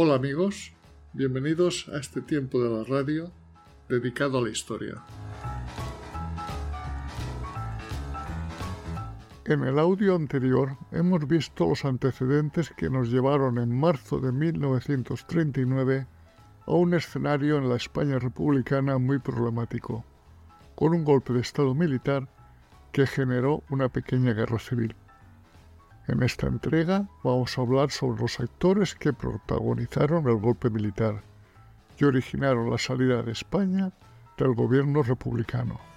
Hola amigos, bienvenidos a este tiempo de la radio dedicado a la historia. En el audio anterior hemos visto los antecedentes que nos llevaron en marzo de 1939 a un escenario en la España republicana muy problemático, con un golpe de Estado militar que generó una pequeña guerra civil. En esta entrega vamos a hablar sobre los actores que protagonizaron el golpe militar y originaron la salida de España del gobierno republicano.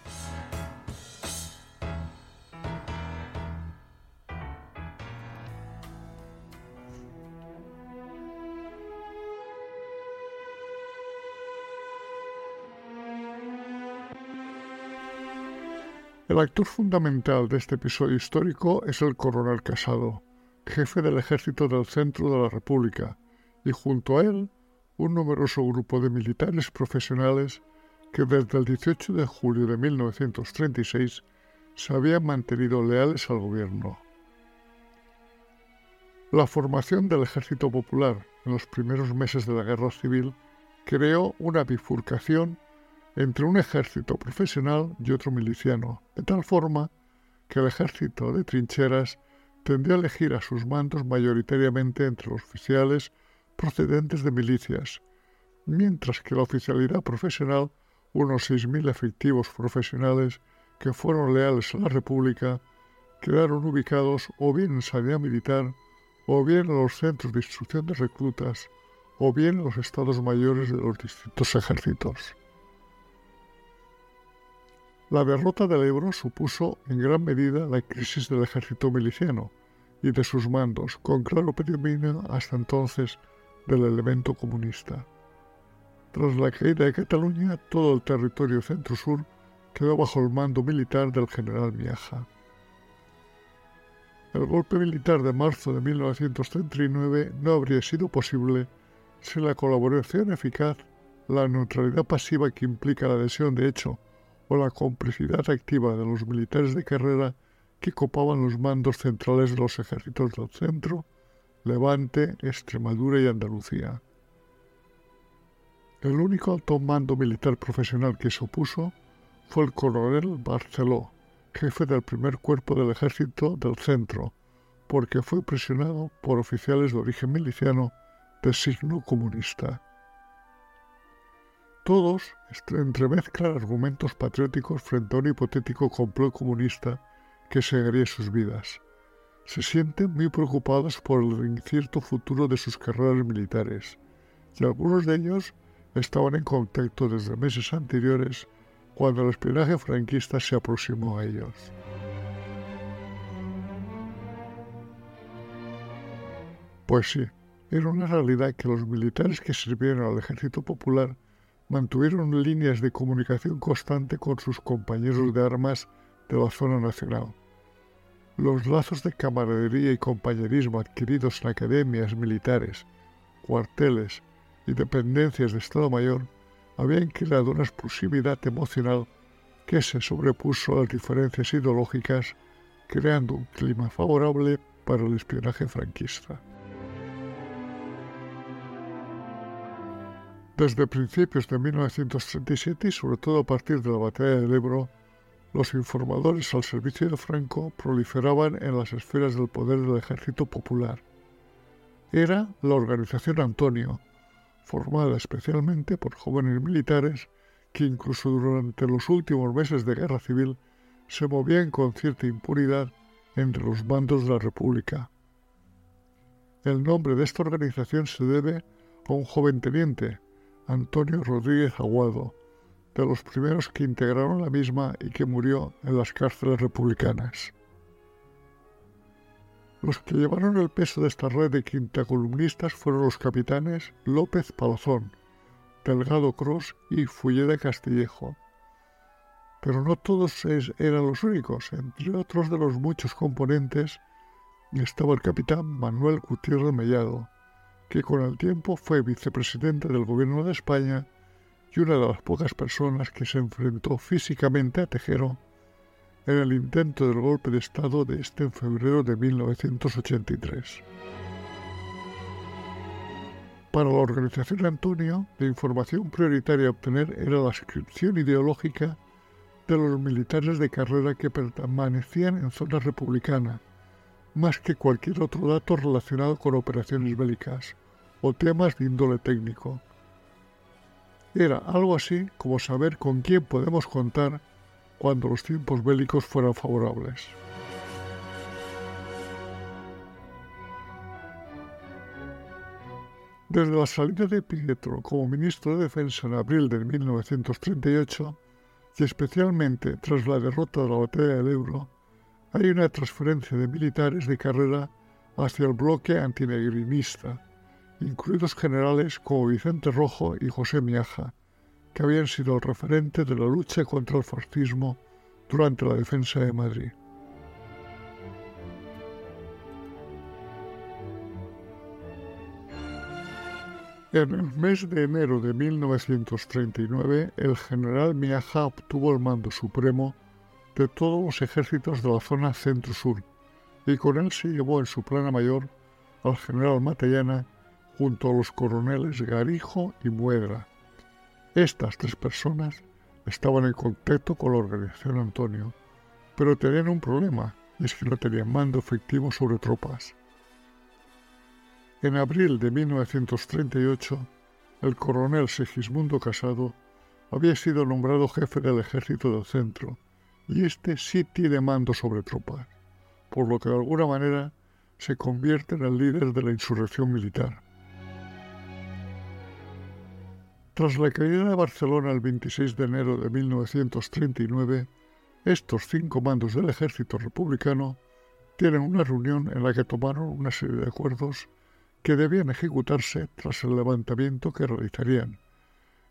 El actor fundamental de este episodio histórico es el coronel Casado, jefe del ejército del centro de la República, y junto a él un numeroso grupo de militares profesionales que desde el 18 de julio de 1936 se habían mantenido leales al gobierno. La formación del Ejército Popular en los primeros meses de la Guerra Civil creó una bifurcación entre un ejército profesional y otro miliciano, de tal forma que el ejército de trincheras tendió a elegir a sus mandos mayoritariamente entre los oficiales procedentes de milicias, mientras que la oficialidad profesional, unos 6.000 efectivos profesionales que fueron leales a la República, quedaron ubicados o bien en sanidad militar, o bien en los centros de instrucción de reclutas, o bien en los estados mayores de los distintos ejércitos. La derrota del Ebro supuso en gran medida la crisis del ejército miliciano y de sus mandos, con claro predominio hasta entonces del elemento comunista. Tras la caída de Cataluña, todo el territorio centro-sur quedó bajo el mando militar del general Miaja. El golpe militar de marzo de 1939 no habría sido posible sin la colaboración eficaz, la neutralidad pasiva que implica la adhesión de hecho o la complicidad activa de los militares de carrera que copaban los mandos centrales de los ejércitos del centro, Levante, Extremadura y Andalucía. El único alto mando militar profesional que se opuso fue el coronel Barceló, jefe del primer cuerpo del ejército del centro, porque fue presionado por oficiales de origen miliciano de signo comunista. Todos entremezclan argumentos patrióticos frente a un hipotético complot comunista que seguiría sus vidas. Se sienten muy preocupados por el incierto futuro de sus carreras militares, y algunos de ellos estaban en contacto desde meses anteriores cuando el espionaje franquista se aproximó a ellos. Pues sí, era una realidad que los militares que sirvieron al ejército popular mantuvieron líneas de comunicación constante con sus compañeros de armas de la zona nacional. Los lazos de camaradería y compañerismo adquiridos en academias militares, cuarteles y dependencias de Estado Mayor habían creado una exclusividad emocional que se sobrepuso a las diferencias ideológicas, creando un clima favorable para el espionaje franquista. Desde principios de 1937 y sobre todo a partir de la batalla del Ebro, los informadores al servicio de Franco proliferaban en las esferas del poder del ejército popular. Era la organización Antonio, formada especialmente por jóvenes militares que incluso durante los últimos meses de guerra civil se movían con cierta impunidad entre los bandos de la República. El nombre de esta organización se debe a un joven teniente, Antonio Rodríguez Aguado, de los primeros que integraron la misma y que murió en las cárceles republicanas. Los que llevaron el peso de esta red de quinta columnistas fueron los capitanes López Palazón, Delgado Cross y Fulleda Castillejo. Pero no todos eran los únicos. Entre otros de los muchos componentes estaba el capitán Manuel Gutiérrez Mellado, que con el tiempo fue vicepresidente del gobierno de España y una de las pocas personas que se enfrentó físicamente a Tejero en el intento del golpe de Estado de este en febrero de 1983. Para la organización Antonio, la información prioritaria a obtener era la inscripción ideológica de los militares de carrera que permanecían en zona republicana, más que cualquier otro dato relacionado con operaciones bélicas o temas de índole técnico. Era algo así como saber con quién podemos contar cuando los tiempos bélicos fueran favorables. Desde la salida de Pietro como ministro de Defensa en abril de 1938, y especialmente tras la derrota de la batalla del Ebro, hay una transferencia de militares de carrera hacia el bloque antinegrinista, incluidos generales como Vicente Rojo y José Miaja, que habían sido el referente de la lucha contra el fascismo durante la defensa de Madrid. En el mes de enero de 1939, el general Miaja obtuvo el mando supremo de todos los ejércitos de la zona centro-sur y con él se llevó en su plana mayor al general Matallana junto a los coroneles Garijo y Muedra. Estas tres personas estaban en contacto con la organización Antonio, pero tenían un problema, y es que no tenían mando efectivo sobre tropas. En abril de 1938, el coronel Segismundo Casado había sido nombrado jefe del ejército del centro, y este sí tiene mando sobre tropas, por lo que de alguna manera se convierte en el líder de la insurrección militar. Tras la caída de Barcelona el 26 de enero de 1939, estos cinco mandos del ejército republicano tienen una reunión en la que tomaron una serie de acuerdos que debían ejecutarse tras el levantamiento que realizarían,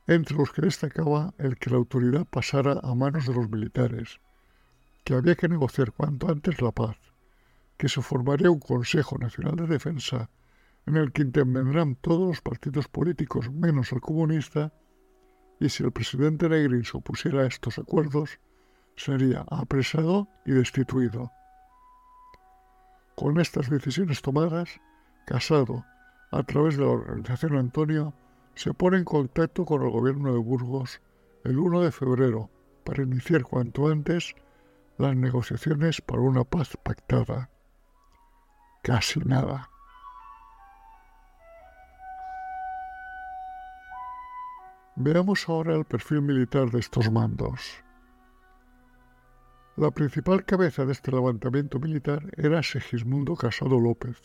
entre los que destacaba el que la autoridad pasara a manos de los militares, que había que negociar cuanto antes la paz, que se formaría un Consejo Nacional de Defensa en el que intervendrán todos los partidos políticos menos el comunista, y si el presidente Negrín se opusiera a estos acuerdos, sería apresado y destituido. Con estas decisiones tomadas, Casado, a través de la organización Antonio, se pone en contacto con el gobierno de Burgos el 1 de febrero para iniciar cuanto antes las negociaciones para una paz pactada. Casi nada. Veamos ahora el perfil militar de estos mandos. La principal cabeza de este levantamiento militar era Segismundo Casado López,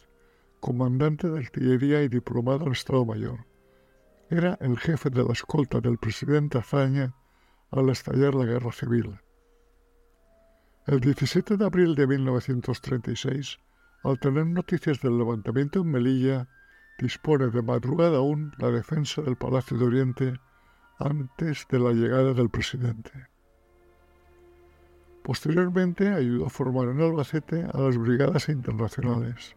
comandante de artillería y diplomado en Estado Mayor. Era el jefe de la escolta del presidente Azaña al estallar la guerra civil. El 17 de abril de 1936, al tener noticias del levantamiento en Melilla, dispone de madrugada aún la defensa del Palacio de Oriente antes de la llegada del presidente. Posteriormente ayudó a formar en Albacete a las brigadas internacionales.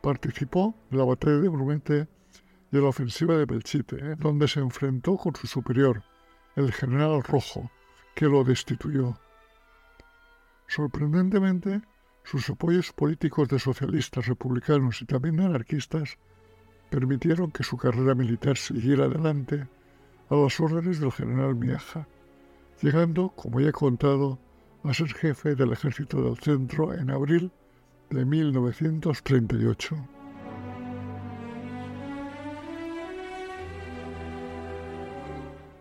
Participó en la batalla de Brumete y en la ofensiva de Belchite, donde se enfrentó con su superior, el general Rojo, que lo destituyó. Sorprendentemente, sus apoyos políticos de socialistas, republicanos y también anarquistas permitieron que su carrera militar siguiera adelante a las órdenes del general Miaja, llegando, como ya he contado, a ser jefe del ejército del centro en abril de 1938.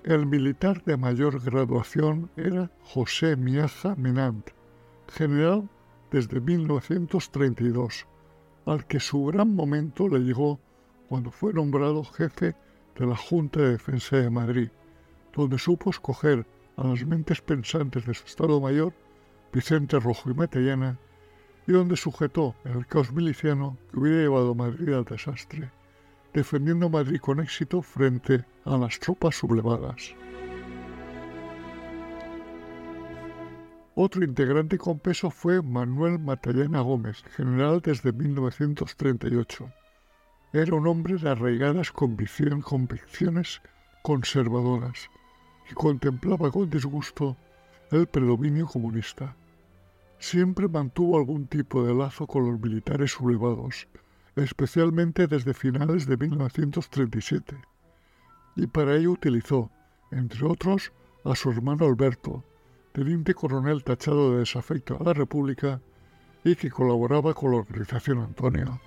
El militar de mayor graduación era José Miaja Menant, general desde 1932, al que su gran momento le llegó cuando fue nombrado jefe de la Junta de Defensa de Madrid, donde supo escoger a las mentes pensantes de su Estado Mayor, Vicente Rojo y Matallana, y donde sujetó el caos miliciano que hubiera llevado Madrid al desastre, defendiendo Madrid con éxito frente a las tropas sublevadas. Otro integrante con peso fue Manuel Matallana Gómez, general desde 1938. Era un hombre de arraigadas convicciones conservadoras y contemplaba con disgusto el predominio comunista. Siempre mantuvo algún tipo de lazo con los militares sublevados, especialmente desde finales de 1937, y para ello utilizó, entre otros, a su hermano Alberto, teniente coronel tachado de desafecto a la República y que colaboraba con la organización Antonio.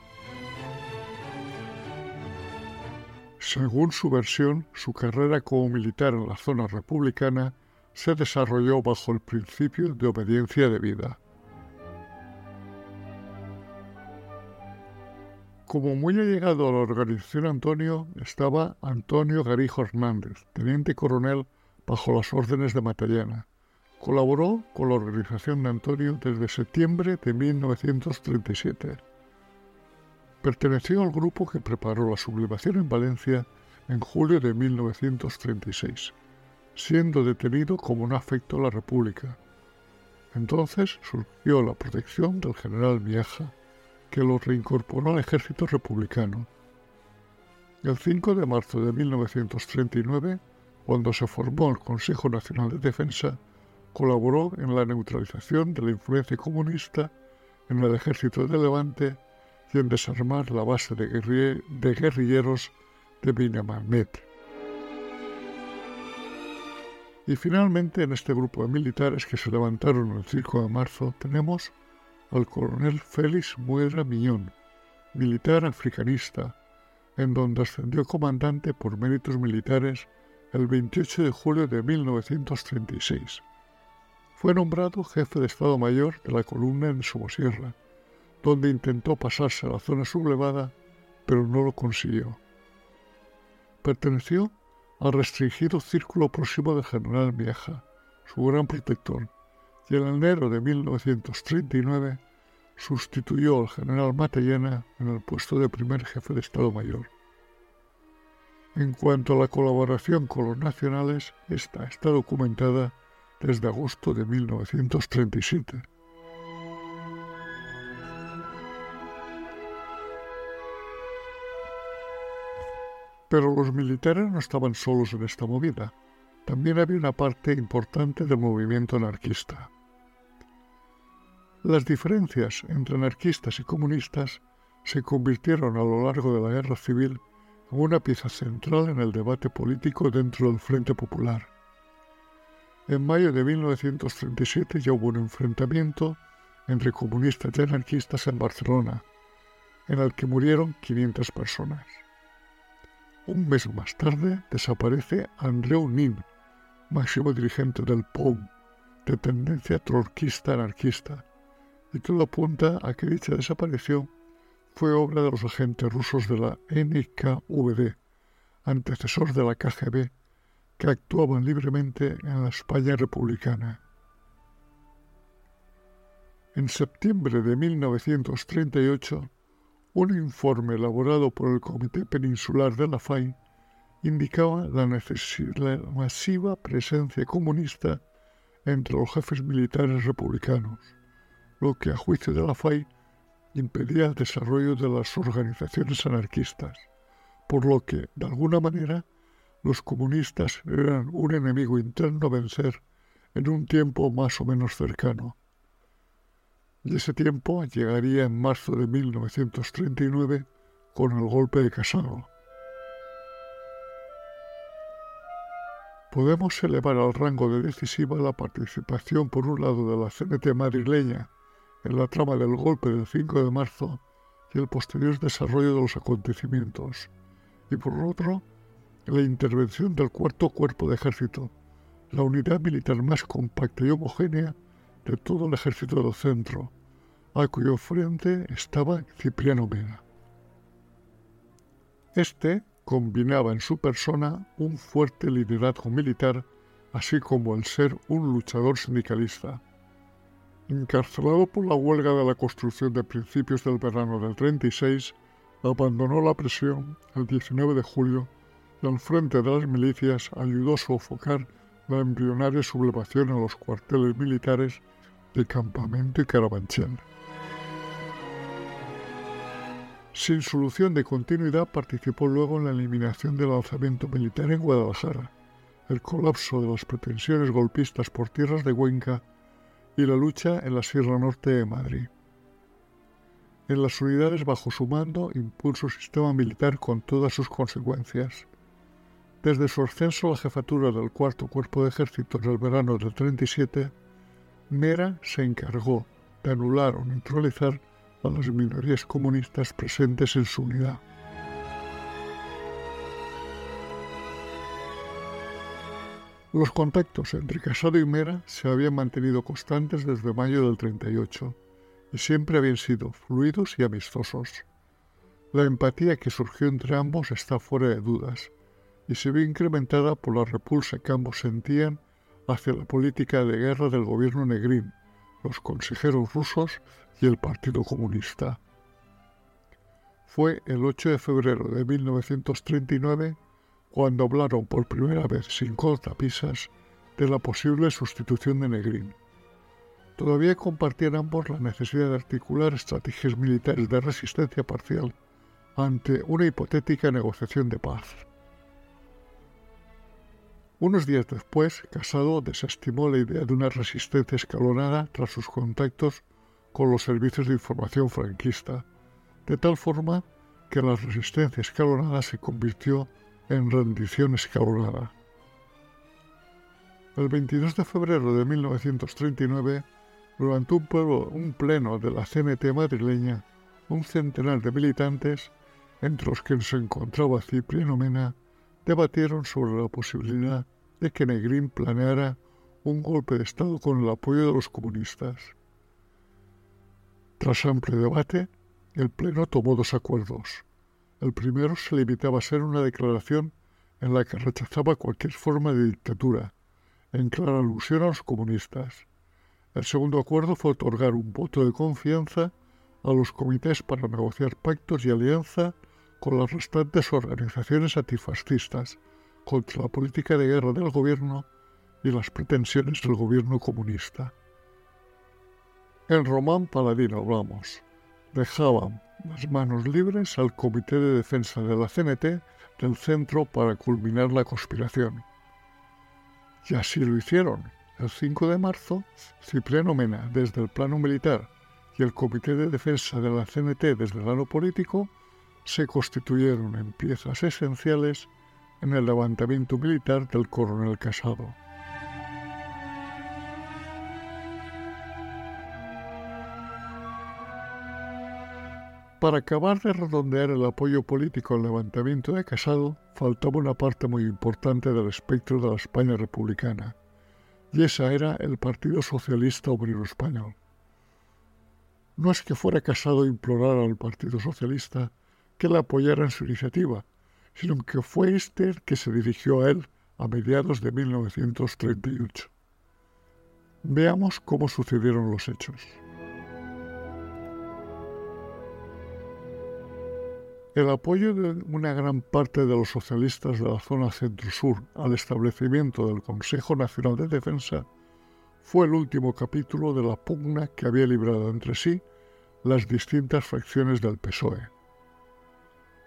Según su versión, su carrera como militar en la zona republicana se desarrolló bajo el principio de obediencia debida. Como muy allegado a la organización Antonio estaba Antonio Garijo Hernández, teniente coronel bajo las órdenes de Matallana, Colaboró con la organización de Antonio desde septiembre de 1937. Perteneció al grupo que preparó la sublevación en Valencia en julio de 1936, siendo detenido como un afecto a la República. Entonces surgió la protección del general Vieja, que lo reincorporó al ejército republicano. El 5 de marzo de 1939, cuando se formó el Consejo Nacional de Defensa, colaboró en la neutralización de la influencia comunista en el ejército de Levante y en desarmar la base de, guerrilleros de Binamanet. Y finalmente en este grupo de militares que se levantaron el 5 de marzo tenemos al coronel Félix Muedra Miñón, militar africanista, en donde ascendió comandante por méritos militares el 28 de julio de 1936. Fue nombrado jefe de Estado Mayor de la columna en Somosierra, donde intentó pasarse a la zona sublevada, pero no lo consiguió. Perteneció al restringido círculo próximo del general Vieja, su gran protector, y en enero de 1939 sustituyó al general Matallana en el puesto de primer jefe de Estado Mayor. En cuanto a la colaboración con los nacionales, esta está documentada desde agosto de 1937. Pero los militares no estaban solos en esta movida. También había una parte importante del movimiento anarquista. Las diferencias entre anarquistas y comunistas se convirtieron a lo largo de la guerra civil en una pieza central en el debate político dentro del Frente Popular. En mayo de 1937 ya hubo un enfrentamiento entre comunistas y anarquistas en Barcelona, en el que murieron 500 personas. Un mes más tarde desaparece Andreu Nin, máximo dirigente del POUM, de tendencia trotskista-anarquista, y todo apunta a que dicha desaparición fue obra de los agentes rusos de la NKVD, antecesor de la KGB que actuaban libremente en la España republicana. En septiembre de 1938, un informe elaborado por el Comité Peninsular de la FAI indicaba la, masiva presencia comunista entre los jefes militares republicanos, lo que a juicio de la FAI impedía el desarrollo de las organizaciones anarquistas, por lo que, de alguna manera, los comunistas eran un enemigo interno a vencer en un tiempo más o menos cercano. Y ese tiempo llegaría en marzo de 1939 con el golpe de Casado. Podemos elevar al rango de decisiva la participación por un lado de la CNT madrileña en la trama del golpe del 5 de marzo y el posterior desarrollo de los acontecimientos, y por otro, la intervención del cuarto cuerpo de ejército, la unidad militar más compacta y homogénea de todo el ejército del centro, a cuyo frente estaba Cipriano Mena. Este combinaba en su persona un fuerte liderazgo militar, así como el ser un luchador sindicalista. encarcelado por la huelga de la construcción de principios del verano del 36, abandonó la presión el 19 de julio y al frente de las milicias ayudó a sofocar la embrionaria sublevación en los cuarteles militares de Campamento y Carabanchel. Sin solución de continuidad, participó luego en la eliminación del alzamiento militar en Guadalajara, el colapso de las pretensiones golpistas por tierras de Huenca y la lucha en la Sierra Norte de Madrid. En las unidades bajo su mando impuso un sistema militar con todas sus consecuencias. Desde su ascenso a la jefatura del cuarto cuerpo de ejército en el verano del 37, Mera se encargó de anular o neutralizar a las minorías comunistas presentes en su unidad. Los contactos entre Casado y Mera se habían mantenido constantes desde mayo del 38 y siempre habían sido fluidos y amistosos. La empatía que surgió entre ambos está fuera de dudas y se ve incrementada por la repulsa que ambos sentían hacia la política de guerra del gobierno negrín, los consejeros rusos y el Partido Comunista. Fue el 8 de febrero de 1939 cuando hablaron por primera vez sin cortapisas de la posible sustitución de Negrín. Todavía compartían ambos la necesidad de articular estrategias militares de resistencia parcial ante una hipotética negociación de paz. Unos días después, Casado desestimó la idea de una resistencia escalonada tras sus contactos con los servicios de información franquista, de tal forma que la resistencia escalonada se convirtió en rendición escalonada. El 22 de febrero de 1939, durante un, pleno de la CNT madrileña, un centenar de militantes, entre los que se encontraba Cipriano Mena, debatieron sobre la posibilidad de que Negrín planeara un golpe de Estado con el apoyo de los comunistas. Tras amplio debate, el Pleno tomó dos acuerdos. El primero se limitaba a ser una declaración en la que rechazaba cualquier forma de dictadura, en clara alusión a los comunistas. El segundo acuerdo fue otorgar un voto de confianza a los comités para negociar pactos y alianza con las restantes organizaciones antifascistas contra la política de guerra del gobierno y las pretensiones del gobierno comunista. En Román Paladino hablamos. Dejaban las manos libres al Comité de Defensa de la CNT del centro para culminar la conspiración. Y así lo hicieron. El 5 de marzo, Cipriano Mena, desde el plano militar, y el Comité de Defensa de la CNT desde el plano político, se constituyeron en piezas esenciales en el levantamiento militar del coronel Casado. Para acabar de redondear el apoyo político al levantamiento de Casado, faltaba una parte muy importante del espectro de la España republicana, y esa era el Partido Socialista Obrero Español. No es que fuera Casado implorar al Partido Socialista que le apoyara en su iniciativa, sino que fue este el que se dirigió a él a mediados de 1938. Veamos cómo sucedieron los hechos. El apoyo de una gran parte de los socialistas de la zona centro-sur al establecimiento del Consejo Nacional de Defensa fue el último capítulo de la pugna que había librado entre sí las distintas fracciones del PSOE.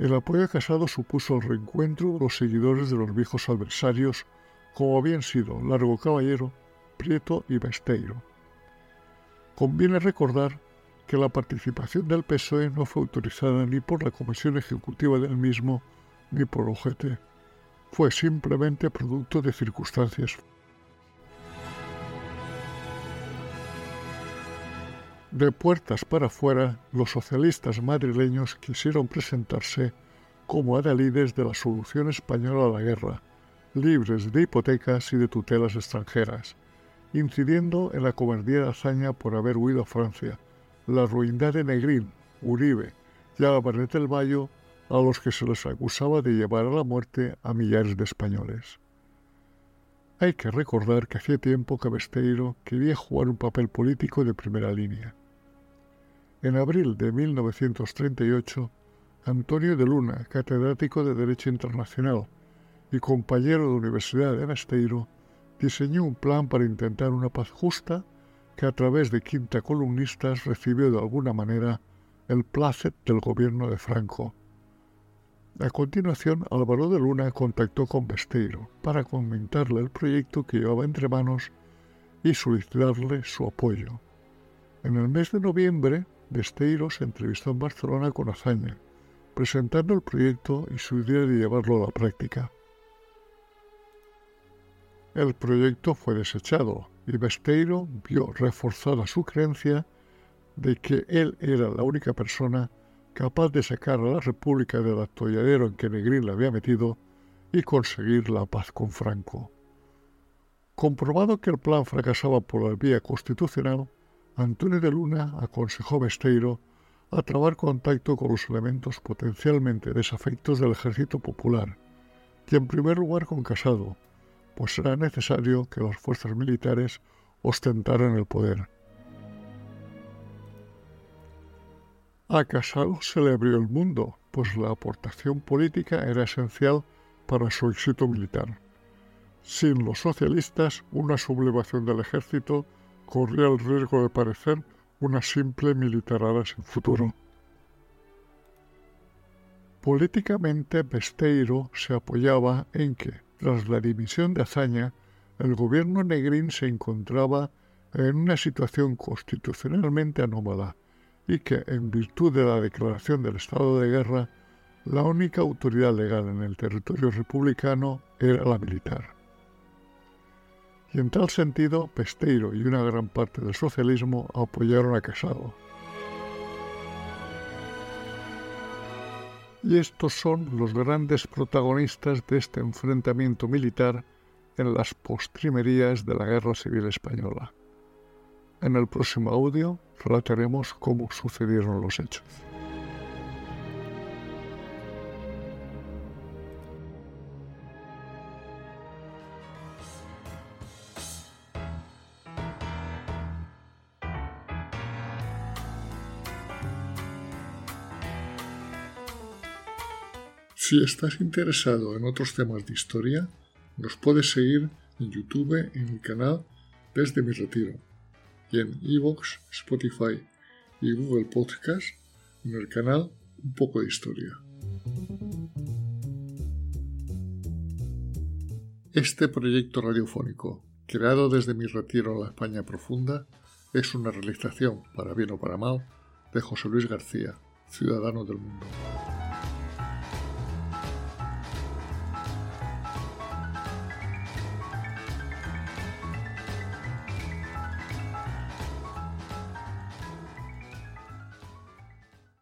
El apoyo a Casado supuso el reencuentro de los seguidores de los viejos adversarios como habían sido Largo Caballero, Prieto y Besteiro. Conviene recordar que la participación del PSOE no fue autorizada ni por la Comisión Ejecutiva del mismo ni por OGT. Fue simplemente producto de circunstancias. De puertas para afuera, los socialistas madrileños quisieron presentarse como adalides de la solución española a la guerra, libres de hipotecas y de tutelas extranjeras, incidiendo en la cobardía de por haber huido a Francia, la ruindad de Negrín, Uribe y Álvarez del Valle, a los que se les acusaba de llevar a la muerte a millares de españoles. Hay que recordar que hacía tiempo que Besteiro quería jugar un papel político de primera línea. En abril de 1938, Antonio de Luna, catedrático de Derecho Internacional y compañero de universidad de Besteiro, diseñó un plan para intentar una paz justa que a través de quinta columnistas recibió de alguna manera el placet del gobierno de Franco. A continuación, Álvaro de Luna contactó con Besteiro para comentarle el proyecto que llevaba entre manos y solicitarle su apoyo. En el mes de noviembre, Besteiro se entrevistó en Barcelona con Azaña, presentando el proyecto y su idea de llevarlo a la práctica. El proyecto fue desechado y Besteiro vio reforzada su creencia de que él era la única persona capaz de sacar a la República del atolladero en que Negrín la había metido y conseguir la paz con Franco. Comprobado que el plan fracasaba por la vía constitucional, Antonio de Luna aconsejó a Besteiro a trabar contacto con los elementos potencialmente desafectos del ejército popular, y en primer lugar con Casado, pues era necesario que las fuerzas militares ostentaran el poder. A Casado se le abrió el mundo, pues la aportación política era esencial para su éxito militar. Sin los socialistas, una sublevación del ejército corría el riesgo de parecer una simple militarada sin futuro. Políticamente, Besteiro se apoyaba en que, tras la dimisión de Azaña, el gobierno negrín se encontraba en una situación constitucionalmente anómala y que, en virtud de la declaración del estado de guerra, la única autoridad legal en el territorio republicano era la militar. Y en tal sentido, Pesteiro y una gran parte del socialismo apoyaron a Casado. Y estos son los grandes protagonistas de este enfrentamiento militar en las postrimerías de la Guerra Civil Española. En el próximo audio relataremos cómo sucedieron los hechos. Si estás interesado en otros temas de historia, nos puedes seguir en YouTube en mi canal Desde mi retiro y en Evox, Spotify y Google Podcast en el canal Un poco de historia. Este proyecto radiofónico, creado desde mi retiro en la España profunda, es una realización, para bien o para mal, de José Luis García, ciudadano del mundo.